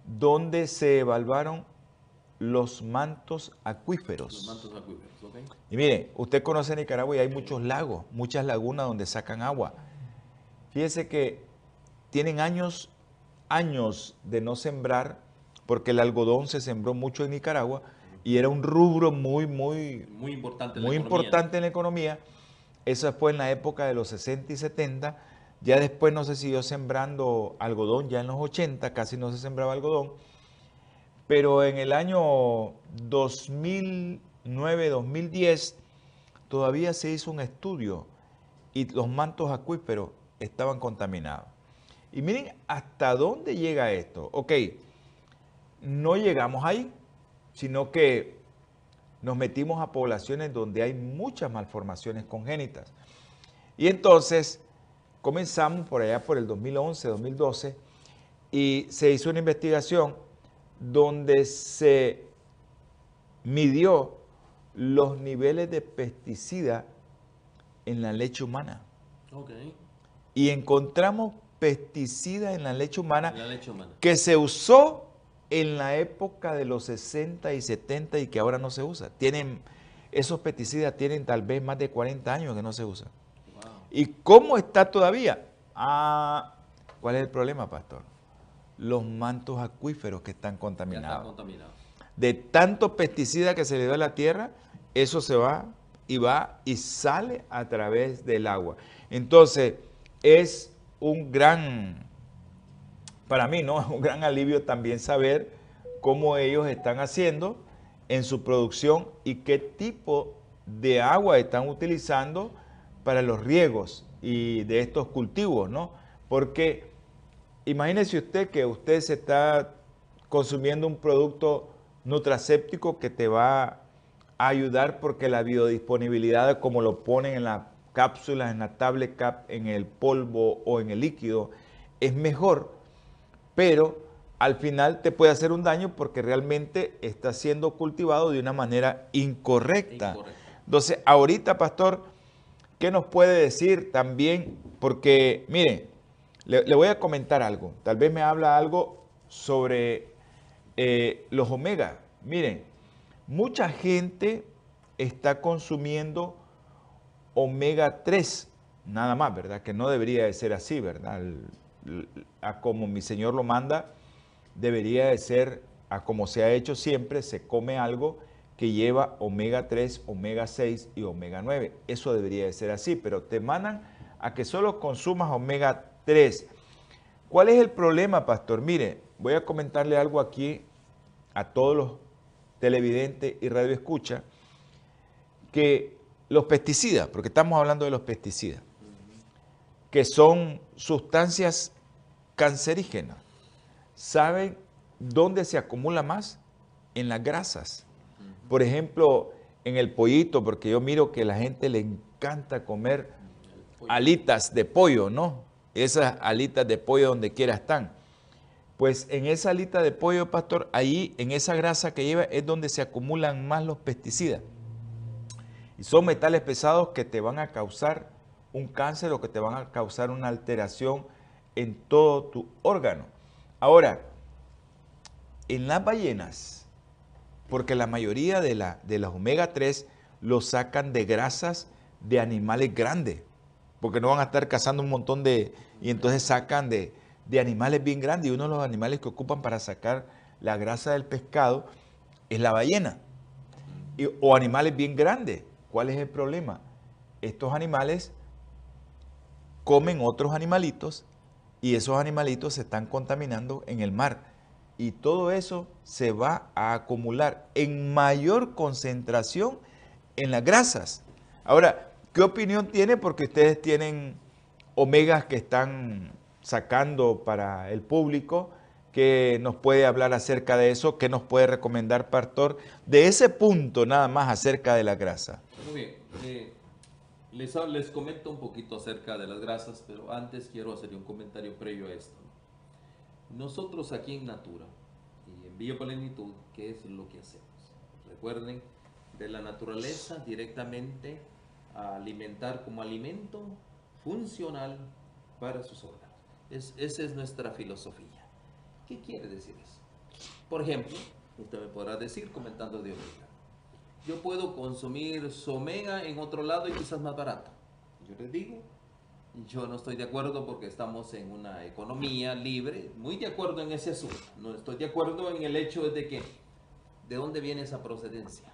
donde se evaluaron los mantos acuíferos. Los mantos acuíferos, ok. Y mire, usted conoce Nicaragua y hay muchos lagos, muchas lagunas donde sacan agua. Fíjese que tienen años, años de no sembrar, porque el algodón se sembró mucho en Nicaragua y era un rubro muy, muy, muy importante, muy importante en la economía. Eso fue en la época de los 60 y 70 ya después no se siguió sembrando algodón, ya en los 80 casi no se sembraba algodón. Pero en el año 2009-2010 todavía se hizo un estudio y los mantos acuíferos estaban contaminados. Y miren hasta dónde llega esto. Ok, no llegamos ahí, sino que nos metimos a poblaciones donde hay muchas malformaciones congénitas. Y entonces comenzamos por allá por el 2011, 2012, y se hizo una investigación donde se midió los niveles de pesticida en la leche humana. Y encontramos pesticida en la leche humana, que se usó en la época de los 60 y 70 y que ahora no se usa. Tienen, esos pesticidas tienen tal vez más de 40 años que no se usan. ¿Y cómo está todavía? Ah, ¿cuál es el problema, pastor? Los mantos acuíferos que están contaminados. De tanto pesticida que se le da a la tierra, eso se va y va y sale a través del agua. Entonces, es un gran, para mí, ¿no? Un gran alivio también saber cómo ellos están haciendo en su producción y qué tipo de agua están utilizando para los riegos y de estos cultivos, ¿no? Porque imagínese usted que usted se está consumiendo un producto nutracéptico que te va a ayudar porque la biodisponibilidad, como lo ponen en las cápsulas, en la tablet cap, en el polvo o en el líquido, es mejor, pero al final te puede hacer un daño porque realmente está siendo cultivado de una manera incorrecta. Entonces, ahorita, pastor, ¿qué nos puede decir también? Porque, mire, le, voy a comentar algo. Tal vez me habla algo sobre eh, los omega. Miren, mucha gente está consumiendo omega 3, nada más, ¿verdad? Que no debería de ser así, ¿verdad? a como mi Señor lo manda, debería de ser, a como se ha hecho siempre, se come algo que lleva omega 3, omega 6 y omega 9. Eso debería de ser así, pero te mandan a que solo consumas omega 3. ¿Cuál es el problema, pastor? Mire, voy a comentarle algo aquí a todos los televidentes y radioescucha, que los pesticidas, porque estamos hablando de los pesticidas, que son sustancias cancerígenas, ¿saben dónde se acumula más? En las grasas. Por ejemplo, en el pollito, porque yo miro que la gente le encanta comer alitas de pollo, ¿no? Esas alitas de pollo donde quiera están. Pues en esa alita de pollo, pastor, ahí en esa grasa que lleva es donde se acumulan más los pesticidas. Y son metales pesados que te van a causar un cáncer o que te van a causar una alteración en todo tu órgano. Ahora, en las ballenas, porque la mayoría de, la, de las omega 3 lo sacan de grasas de animales grandes, porque no van a estar cazando un montón de... Y entonces sacan de, de animales bien grandes. Y uno de los animales que ocupan para sacar la grasa del pescado es la ballena. o animales bien grandes. ¿Cuál es el problema? Estos animales comen otros animalitos y esos animalitos se están contaminando en el mar. Y todo eso se va a acumular en mayor concentración en las grasas. Ahora, ¿qué opinión tiene? Porque ustedes tienen omegas que están sacando para el público, que nos puede hablar acerca de eso, que nos puede recomendar, Pastor, de ese punto nada más acerca de la grasa. Muy bien. Eh, les, comento un poquito acerca de las grasas, pero antes quiero hacer un comentario previo a esto. Nosotros aquí en Natura y en Bioplenitud, ¿qué es lo que hacemos? Recuerden, de la naturaleza directamente alimentar como alimento funcional para sus órganos. Es, esa es nuestra filosofía. ¿Qué quiere decir eso? Por ejemplo, usted me podrá decir comentando de omega. Yo puedo consumir su omega en otro lado y quizás más barato. Yo les digo, yo no estoy de acuerdo porque estamos en una economía libre, muy de acuerdo en ese asunto. No estoy de acuerdo en el hecho de que, ¿de dónde viene esa procedencia?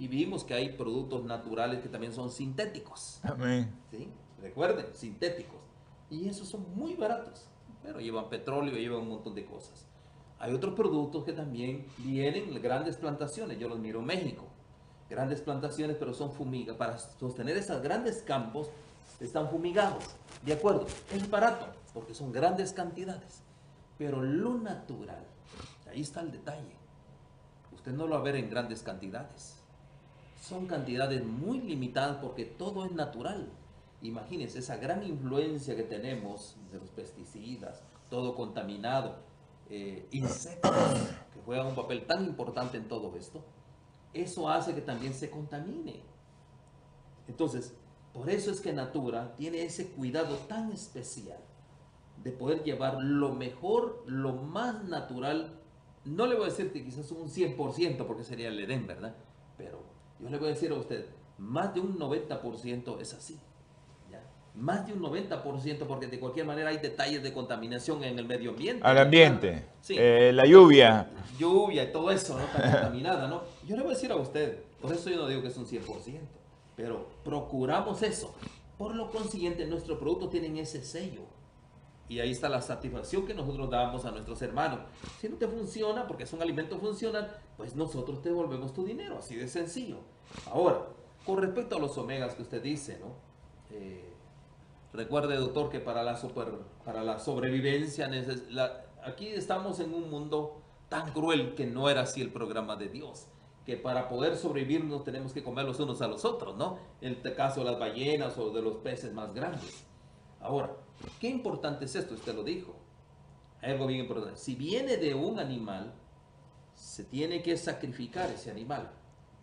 Y vimos que hay productos naturales que también son sintéticos. Amén. ¿Sí? Recuerden, sintéticos. Y esos son muy baratos, pero llevan petróleo, llevan un montón de cosas. Hay otros productos que también vienen grandes plantaciones. Yo los miro en México. Grandes plantaciones, pero son fumigas. Para sostener esos grandes campos, están fumigados. De acuerdo, es barato, porque son grandes cantidades. Pero lo natural, ahí está el detalle. Usted no lo va a ver en grandes cantidades. Son cantidades muy limitadas porque todo es natural. Imagínense esa gran influencia que tenemos de los pesticidas, todo contaminado, eh, insectos que juegan un papel tan importante en todo esto, eso hace que también se contamine. Entonces, por eso es que Natura tiene ese cuidado tan especial de poder llevar lo mejor, lo más natural. No le voy a decir que quizás un 100% porque sería el Edén, ¿verdad? Pero yo le voy a decir a usted, más de un 90% es así más de un 90%, porque de cualquier manera hay detalles de contaminación en el medio ambiente. Al ambiente, eh, la lluvia. Lluvia y todo eso, ¿no? Está contaminada, ¿no? Yo le voy a decir a usted, por eso yo no digo que es un 100%, pero procuramos eso. Por lo consiguiente, nuestros productos tienen ese sello. Y ahí está la satisfacción que nosotros damos a nuestros hermanos. Si no te funciona, porque es un alimento funcional, pues nosotros te devolvemos tu dinero, así de sencillo. Ahora, con respecto a los omegas que usted dice, ¿no? Eh, Recuerde, doctor, que para la, super, para la sobrevivencia, aquí estamos en un mundo tan cruel que no era así el programa de Dios. que para poder sobrevivir nos tenemos que comer los unos a los otros, ¿no? En el caso de las ballenas o de los peces más grandes. Ahora, qué importante es esto, usted lo dijo. Algo bien importante. Si viene de un animal, se tiene que sacrificar ese animal.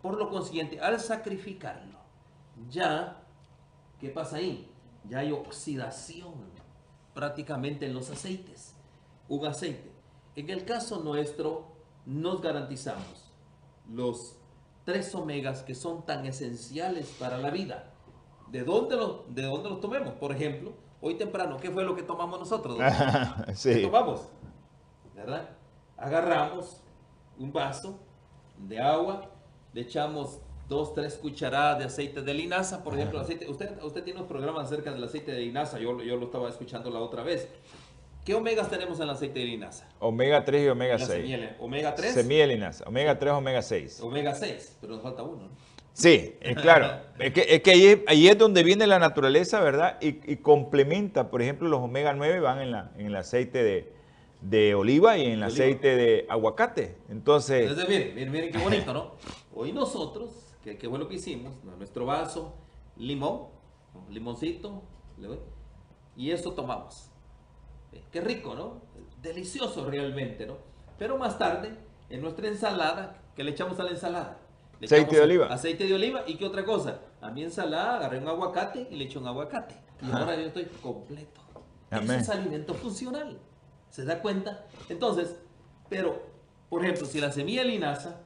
Por lo consiguiente, al sacrificarlo, ya, ¿qué pasa ahí? Ya hay oxidación prácticamente en los aceites. Un aceite. En el caso nuestro, nos garantizamos los tres omegas que son tan esenciales para la vida. ¿De dónde los, de tomemos? Por ejemplo, hoy temprano, ¿qué fue lo que tomamos nosotros? sí. ¿Qué tomamos? ¿Verdad? Agarramos un vaso de agua, le echamos dos, tres cucharadas de aceite de linaza, por ejemplo, aceite, usted, usted tiene unos programas acerca del aceite de linaza, yo, yo lo estaba escuchando la otra vez. ¿Qué omegas tenemos en el aceite de linaza? Omega 3 y omega La 6. semilla, omega 3, Semilla de linaza. Omega 3, omega 6. omega 6, pero nos falta uno. ¿no? Sí, eh, claro. es que, es que ahí, es- ahí es donde viene la naturaleza, ¿verdad? Y, y complementa, por ejemplo, los omega 9 van en, la, en el aceite de, de oliva y en el aceite de aguacate. Entonces, Entonces, miren, miren, miren qué bonito, ¿no? Hoy nosotros, qué bueno que hicimos, nuestro vaso, limón, limoncito, y eso tomamos. Eh, Qué rico, ¿no? Delicioso realmente, ¿no? Pero más tarde, en nuestra ensalada, ¿qué le echamos a la ensalada? Aceite de oliva. Aceite de oliva y qué otra cosa. A mi ensalada agarré un aguacate y le echo un aguacate. Y ahora yo estoy completo. Amén. Eso es alimento funcional. ¿Se da cuenta? Entonces, pero, por ejemplo, si la semilla de linaza,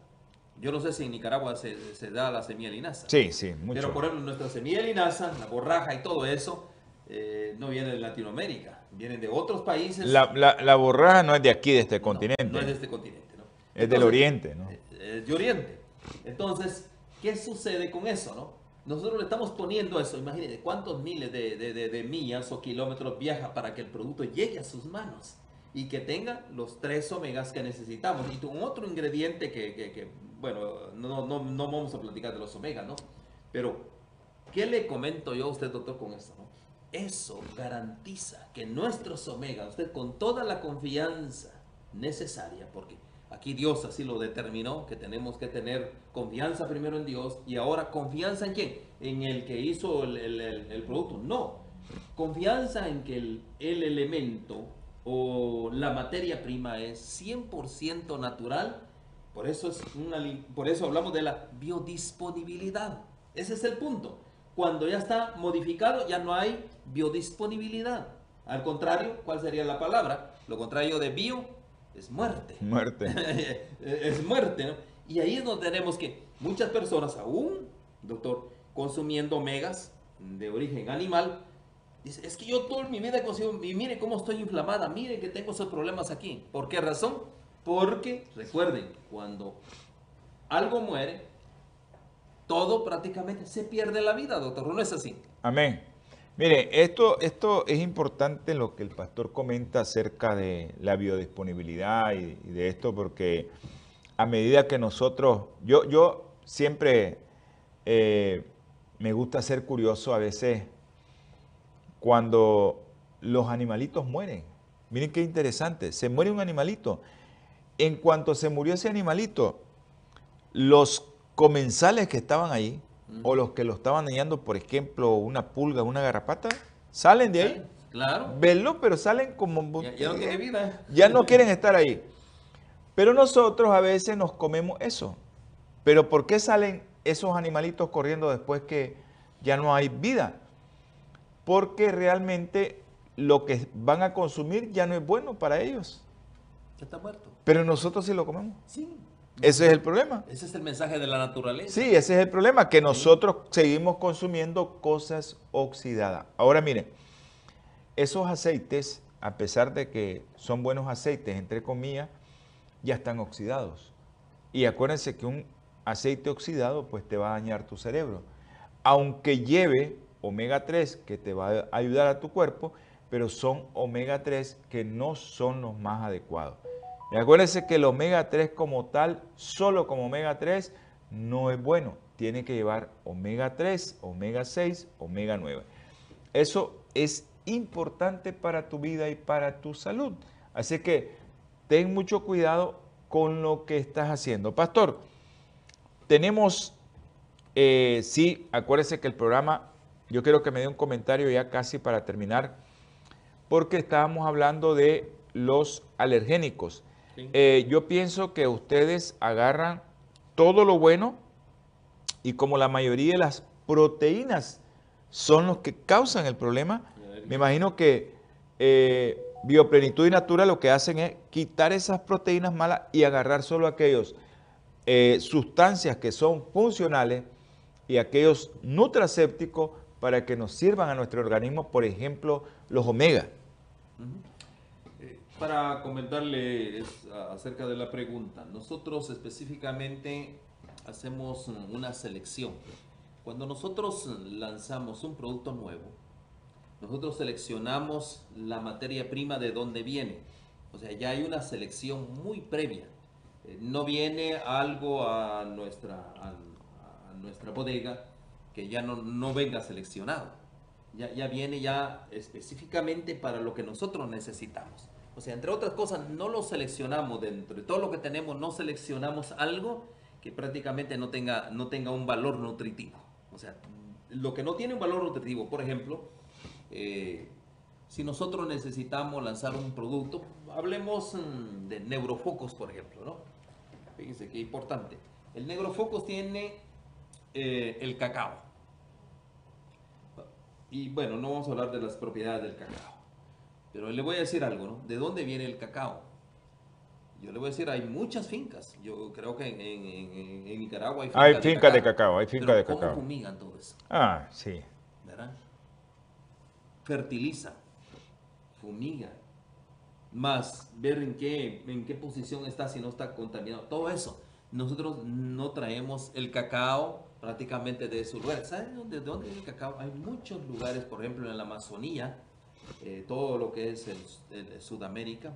yo no sé si en Nicaragua se, se da la semilla de linaza. sí, sí, mucho. Pero, por ejemplo, nuestra semilla de linaza, la borraja y todo eso, eh, no viene de Latinoamérica, vienen de otros países. La, la, la borraja no es de aquí, de este No, continente. No, es de este continente, ¿no? Es del Oriente, ¿no? eh, Es de Oriente. Entonces, ¿qué sucede con eso, no? Nosotros le estamos poniendo eso, imagínense cuántos miles de, de- de- de millas o kilómetros viaja para que el producto llegue a sus manos y que tenga los tres omegas que necesitamos. Y un otro ingrediente que, que- que, bueno, no, no, no vamos a platicar de los omegas, ¿no? Pero, ¿qué le comento yo a usted, doctor, con esto, no? Eso garantiza que nuestros omegas, usted con toda la confianza necesaria, porque aquí Dios así lo determinó, que tenemos que tener confianza primero en Dios y ahora confianza en quién? En el que hizo el, producto. No, confianza en que el, el elemento o la materia prima es 100% natural. Por eso, es una por eso hablamos de la biodisponibilidad. Ese es el punto. Cuando ya está modificado, ya no hay biodisponibilidad. Al contrario, ¿cuál sería la palabra? Lo contrario de bio es muerte. Muerte. es muerte, ¿no? Y ahí es donde tenemos que muchas personas aún, doctor, consumiendo omegas de origen animal, dice, es que yo toda mi vida he consumido, y mire cómo estoy inflamada, mire que tengo esos problemas aquí. ¿Por qué razón? Porque, recuerden, cuando algo muere, todo prácticamente se pierde la vida, doctor, ¿no es así? Amén. Mire, esto, esto es importante lo que el pastor comenta acerca de la biodisponibilidad y, de esto, porque a medida que nosotros, yo, yo siempre eh, me gusta ser curioso a veces cuando los animalitos mueren. Miren qué interesante, se muere un animalito. En cuanto se murió ese animalito, los comensales que estaban ahí, o los que lo estaban dañando, por ejemplo, una pulga, una garrapata, salen de ahí. Claro. Verlo, pero salen como... Ya, ya no tiene vida. Ya no quieren estar ahí. Pero nosotros a veces nos comemos eso. Pero ¿por qué salen esos animalitos corriendo después que ya no hay vida? Porque realmente lo que van a consumir ya no es bueno para ellos. Ya está muerto. Pero nosotros sí lo comemos. Sí. Ese es el problema. Ese es el mensaje de la naturaleza. Sí, ese es el problema, que nosotros seguimos consumiendo cosas oxidadas. Ahora miren, esos aceites, a pesar de que son buenos aceites, entre comillas, ya están oxidados. Y acuérdense que un aceite oxidado pues te va a dañar tu cerebro. Aunque lleve omega 3 que te va a ayudar a tu cuerpo, pero son omega 3 que no son los más adecuados. Y acuérdense que el omega 3 como tal, solo como omega 3, no es bueno. Tiene que llevar omega 3, omega 6, omega 9. Eso es importante para tu vida y para tu salud. Así que ten mucho cuidado con lo que estás haciendo. Pastor, tenemos, eh, sí, acuérdese que el programa, yo quiero que me dé un comentario ya casi para terminar, porque estábamos hablando de los alergénicos. Eh, yo pienso que ustedes agarran todo lo bueno y como la mayoría de las proteínas son los que causan el problema, me imagino que eh, Bioplenitud y Natura lo que hacen es quitar esas proteínas malas y agarrar solo aquellos eh, sustancias que son funcionales y aquellos nutracépticos para que nos sirvan a nuestro organismo, por ejemplo, los omega. Para comentarle acerca de la pregunta, nosotros específicamente hacemos una selección. Cuando nosotros lanzamos un producto nuevo, nosotros seleccionamos la materia prima de dónde viene. O sea, ya hay una selección muy previa. Eh, no viene algo a nuestra, a, nuestra bodega que ya no, no venga seleccionado. Ya, ya viene ya específicamente para lo que nosotros necesitamos. O sea, entre otras cosas, no lo seleccionamos dentro de todo lo que tenemos, no seleccionamos algo que prácticamente no tenga, no tenga un valor nutritivo. O sea, lo que no tiene un valor nutritivo, por ejemplo, eh, si nosotros necesitamos lanzar un producto, hablemos mm, de neurofocos, por ejemplo, ¿no? Fíjense qué importante. El neurofocos tiene eh, el cacao. Y bueno, no vamos a hablar de las propiedades del cacao. Pero le voy a decir algo, ¿no? ¿De dónde viene el cacao? Yo le voy a decir, hay muchas fincas. Yo creo que en, Nicaragua hay fincas, hay fincas de, cacao. Hay fincas de cacao. ¿Cómo fumigan todo eso? Ah, sí. ¿Verdad? fertiliza, fumiga, más ver en qué, en qué posición está, si no está contaminado, todo eso. Nosotros no traemos el cacao prácticamente de su lugar. ¿Saben de dónde el cacao? Hay muchos lugares, por ejemplo, en la Amazonía, eh, todo lo que es el, Sudamérica,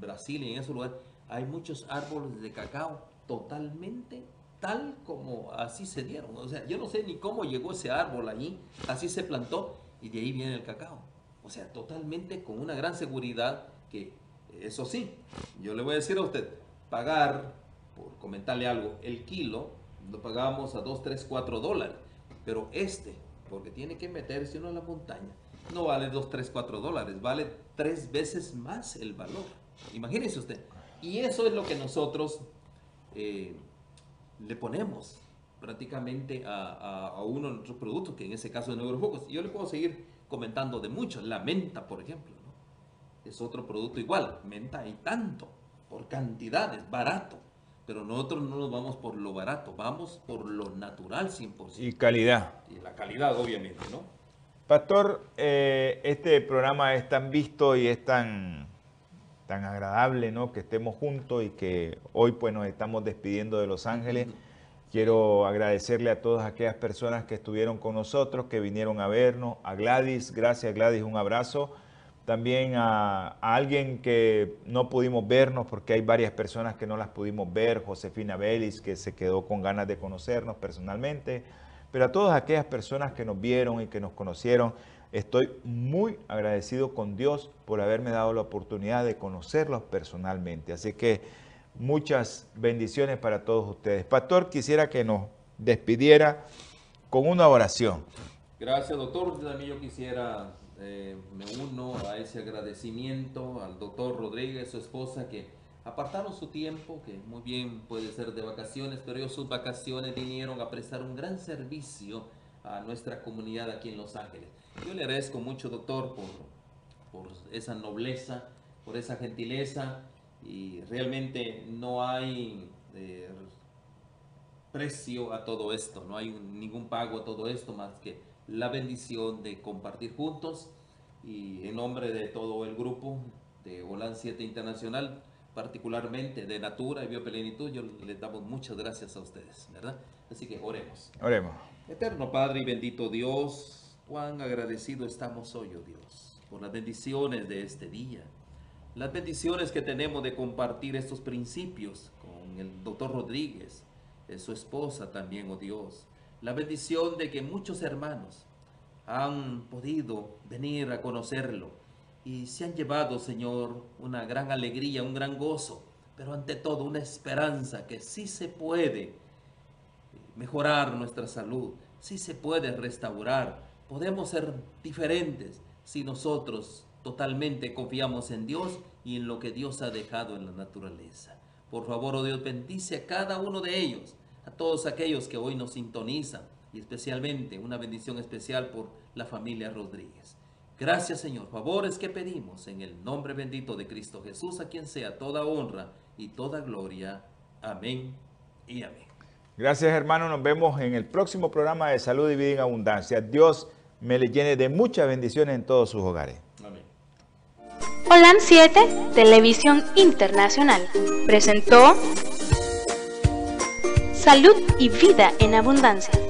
Brasil y en esos lugares, hay muchos árboles de cacao totalmente tal como así se dieron. O sea, yo no sé ni cómo llegó ese árbol allí, así se plantó y de ahí viene el cacao. O sea, totalmente con una gran seguridad que, eso sí, yo le voy a decir a usted, pagar, por comentarle algo, el kilo lo pagamos a 2, 3, 4 dólares, pero este, porque tiene que meterse uno en la montaña, no vale 2, 3, 4 dólares, vale tres veces más el valor. Imagínese usted. Y eso es lo que nosotros eh, le ponemos prácticamente a, uno de nuestros productos, que en ese caso es Neurofocus. Yo le puedo seguir comentando de muchos. La menta, por ejemplo, es otro producto igual. Menta hay tanto, por cantidades, barato. Pero nosotros no nos vamos por lo barato, vamos por lo natural 100%. Y calidad. Y la calidad, obviamente, ¿no? Pastor, eh, este programa es tan visto y es tan, tan agradable, ¿no? Que estemos juntos y que hoy pues nos estamos despidiendo de Los Ángeles. Quiero agradecerle a todas aquellas personas que estuvieron con nosotros, que vinieron a vernos, a Gladys, gracias Gladys, un abrazo. También a, alguien que no pudimos vernos porque hay varias personas que no las pudimos ver, Josefina Vélez, que se quedó con ganas de conocernos personalmente. Pero a todas aquellas personas que nos vieron y que nos conocieron, estoy muy agradecido con Dios por haberme dado la oportunidad de conocerlos personalmente. Así que Muchas bendiciones para todos ustedes. Pastor, quisiera que nos despidiera con una oración. Gracias, doctor. También yo quisiera, eh, me uno a ese agradecimiento al doctor Rodríguez, su esposa, que apartaron su tiempo, que muy bien puede ser de vacaciones, pero ellos sus vacaciones vinieron a prestar un gran servicio a nuestra comunidad aquí en Los Ángeles. Yo le agradezco mucho, doctor, por, por esa nobleza, por esa gentileza y realmente no hay eh, precio a todo esto, no hay ningún pago a todo esto más que la bendición de compartir juntos y en nombre de todo el grupo de Holan 7 Internacional, particularmente de Natura y Bioplenitud, yo les damos muchas gracias a ustedes, ¿verdad? Así que oremos. Oremos. Eterno Padre y bendito Dios, cuán agradecido estamos hoy, oh Dios, por las bendiciones de este día las bendiciones que tenemos de compartir estos principios con el doctor Rodríguez, su esposa también, oh Dios. La bendición de que muchos hermanos han podido venir a conocerlo y se han llevado, Señor, una gran alegría, un gran gozo, pero ante todo una esperanza que sí se puede mejorar nuestra salud, sí se puede restaurar, podemos ser diferentes si nosotros totalmente confiamos en Dios y en lo que Dios ha dejado en la naturaleza. Por favor, oh Dios, bendice a cada uno de ellos, a todos aquellos que hoy nos sintonizan y especialmente una bendición especial por la familia Rodríguez. Gracias Señor, favores que pedimos en el nombre bendito de Cristo Jesús, a quien sea toda honra y toda gloria. Amén y amén. Gracias hermano, nos vemos en el próximo programa de Salud y Vida en Abundancia. Dios me le llene de muchas bendiciones en todos sus hogares. Amén. Holan 7, Televisión Internacional, presentó Salud y Vida en Abundancia.